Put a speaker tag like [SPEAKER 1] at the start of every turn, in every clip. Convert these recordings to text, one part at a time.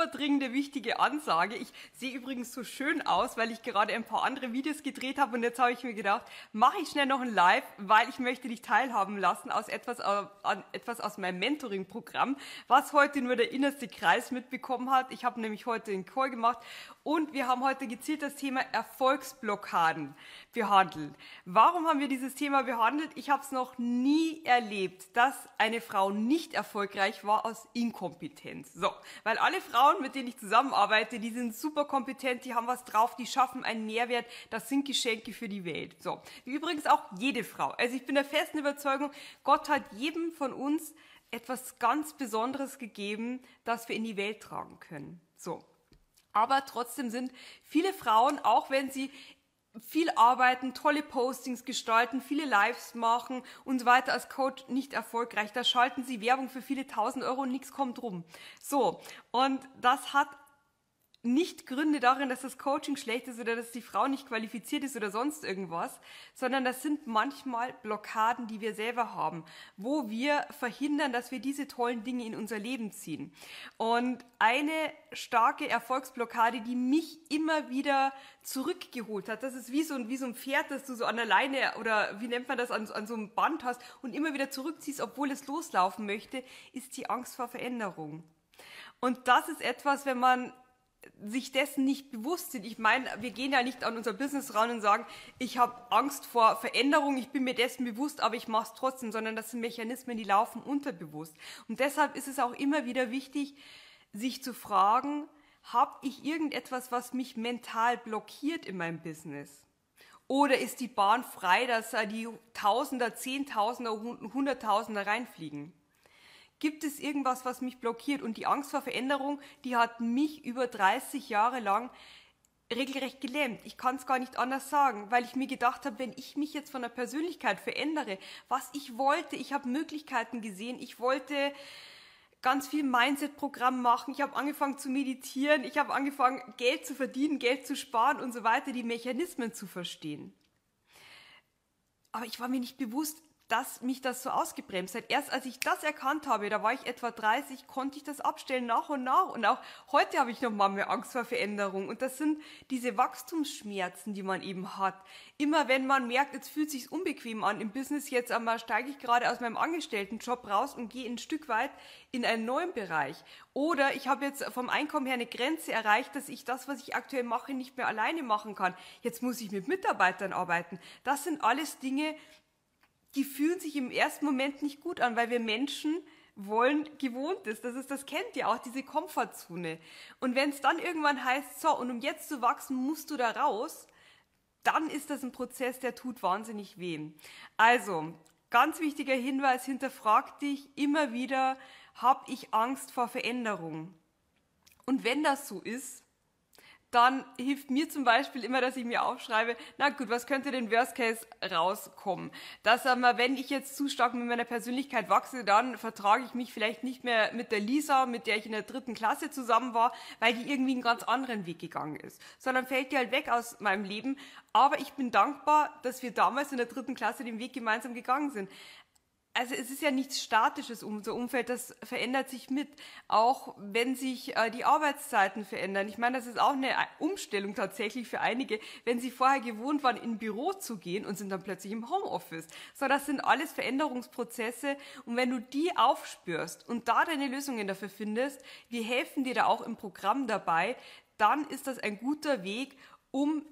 [SPEAKER 1] super dringende, wichtige Ansage. Ich sehe übrigens so schön aus, weil ich gerade ein paar andere Videos gedreht habe und jetzt habe ich mir gedacht, mache ich schnell noch ein Live, weil ich möchte dich teilhaben lassen aus etwas, äh, an etwas aus meinem Mentoring-Programm, was heute nur der innerste Kreis mitbekommen hat. Ich habe nämlich heute einen Call gemacht und wir haben heute gezielt das Thema Erfolgsblockaden behandelt. Warum haben wir dieses Thema behandelt? Ich habe es noch nie erlebt, dass eine Frau nicht erfolgreich war aus Inkompetenz. So, weil alle Frauen, mit denen ich zusammenarbeite, die sind super kompetent, die haben was drauf, die schaffen einen Mehrwert, das sind Geschenke für die Welt. So, wie übrigens auch jede Frau. Also ich bin der festen Überzeugung, Gott hat jedem von uns etwas ganz Besonderes gegeben, das wir in die Welt tragen können. So. Aber trotzdem sind viele Frauen, auch wenn sie viel arbeiten, tolle Postings gestalten, viele Lives machen und so weiter als Coach nicht erfolgreich. Da schalten sie Werbung für viele tausend Euro und nichts kommt rum. So, und das hat nicht Gründe darin, dass das Coaching schlecht ist oder dass die Frau nicht qualifiziert ist oder sonst irgendwas, sondern das sind manchmal Blockaden, die wir selber haben, wo wir verhindern, dass wir diese tollen Dinge in unser Leben ziehen. Und eine starke Erfolgsblockade, die mich immer wieder zurückgeholt hat, das ist wie so ein, wie so ein Pferd, das du so an der Leine oder wie nennt man das, an, an so einem Band hast und immer wieder zurückziehst, obwohl es loslaufen möchte, ist die Angst vor Veränderung. Und das ist etwas, wenn man sich dessen nicht bewusst sind. Ich meine, wir gehen ja nicht an unser Business ran und sagen, ich habe Angst vor Veränderung, ich bin mir dessen bewusst, aber ich mache es trotzdem, sondern das sind Mechanismen, die laufen unterbewusst. Und deshalb ist es auch immer wieder wichtig, sich zu fragen, habe ich irgendetwas, was mich mental blockiert in meinem Business? Oder ist die Bahn frei, dass da die Tausender, Zehntausender, Hunderttausender reinfliegen? Gibt es irgendwas, was mich blockiert? Und die Angst vor Veränderung, die hat mich über 30 Jahre lang regelrecht gelähmt. Ich kann es gar nicht anders sagen, weil ich mir gedacht habe, wenn ich mich jetzt von der Persönlichkeit verändere, was ich wollte, ich habe Möglichkeiten gesehen, ich wollte ganz viel Mindset-Programm machen, ich habe angefangen zu meditieren, ich habe angefangen, Geld zu verdienen, Geld zu sparen und so weiter, die Mechanismen zu verstehen. Aber ich war mir nicht bewusst, dass mich das so ausgebremst hat. Erst als ich das erkannt habe, da war ich etwa 30, konnte ich das abstellen nach und nach. Und auch heute habe ich noch mal mehr Angst vor Veränderung. Und das sind diese Wachstumsschmerzen, die man eben hat. Immer wenn man merkt, jetzt fühlt sich unbequem an im Business, jetzt einmal steige ich gerade aus meinem Angestelltenjob raus und gehe ein Stück weit in einen neuen Bereich. Oder ich habe jetzt vom Einkommen her eine Grenze erreicht, dass ich das, was ich aktuell mache, nicht mehr alleine machen kann. Jetzt muss ich mit Mitarbeitern arbeiten. Das sind alles Dinge, die fühlen sich im ersten Moment nicht gut an, weil wir Menschen wollen gewohnt ist. Das ist, das kennt ihr auch, diese Komfortzone. Und wenn es dann irgendwann heißt, so, und um jetzt zu wachsen, musst du da raus, dann ist das ein Prozess, der tut wahnsinnig weh. Also, ganz wichtiger Hinweis, hinterfrag dich immer wieder, habe ich Angst vor Veränderung? Und wenn das so ist, dann hilft mir zum Beispiel immer, dass ich mir aufschreibe, na gut, was könnte denn Worst Case rauskommen? Dass aber, wenn ich jetzt zu stark mit meiner Persönlichkeit wachse, dann vertrage ich mich vielleicht nicht mehr mit der Lisa, mit der ich in der dritten Klasse zusammen war, weil die irgendwie einen ganz anderen Weg gegangen ist. Sondern fällt die halt weg aus meinem Leben. Aber ich bin dankbar, dass wir damals in der dritten Klasse den Weg gemeinsam gegangen sind also es ist ja nichts Statisches, unser Umfeld, das verändert sich mit, auch wenn sich äh, die Arbeitszeiten verändern. Ich meine, das ist auch eine Umstellung tatsächlich für einige, wenn sie vorher gewohnt waren, in ein Büro zu gehen und sind dann plötzlich im Homeoffice. So, das sind alles Veränderungsprozesse und wenn du die aufspürst und da deine Lösungen dafür findest, wir helfen dir da auch im Programm dabei, dann ist das ein guter Weg, um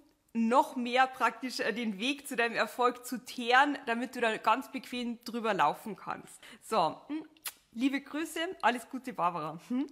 [SPEAKER 1] noch mehr praktisch äh, den Weg zu deinem Erfolg zu teeren, damit du da ganz bequem drüber laufen kannst. So, hm, liebe Grüße, alles Gute, Barbara. Hm?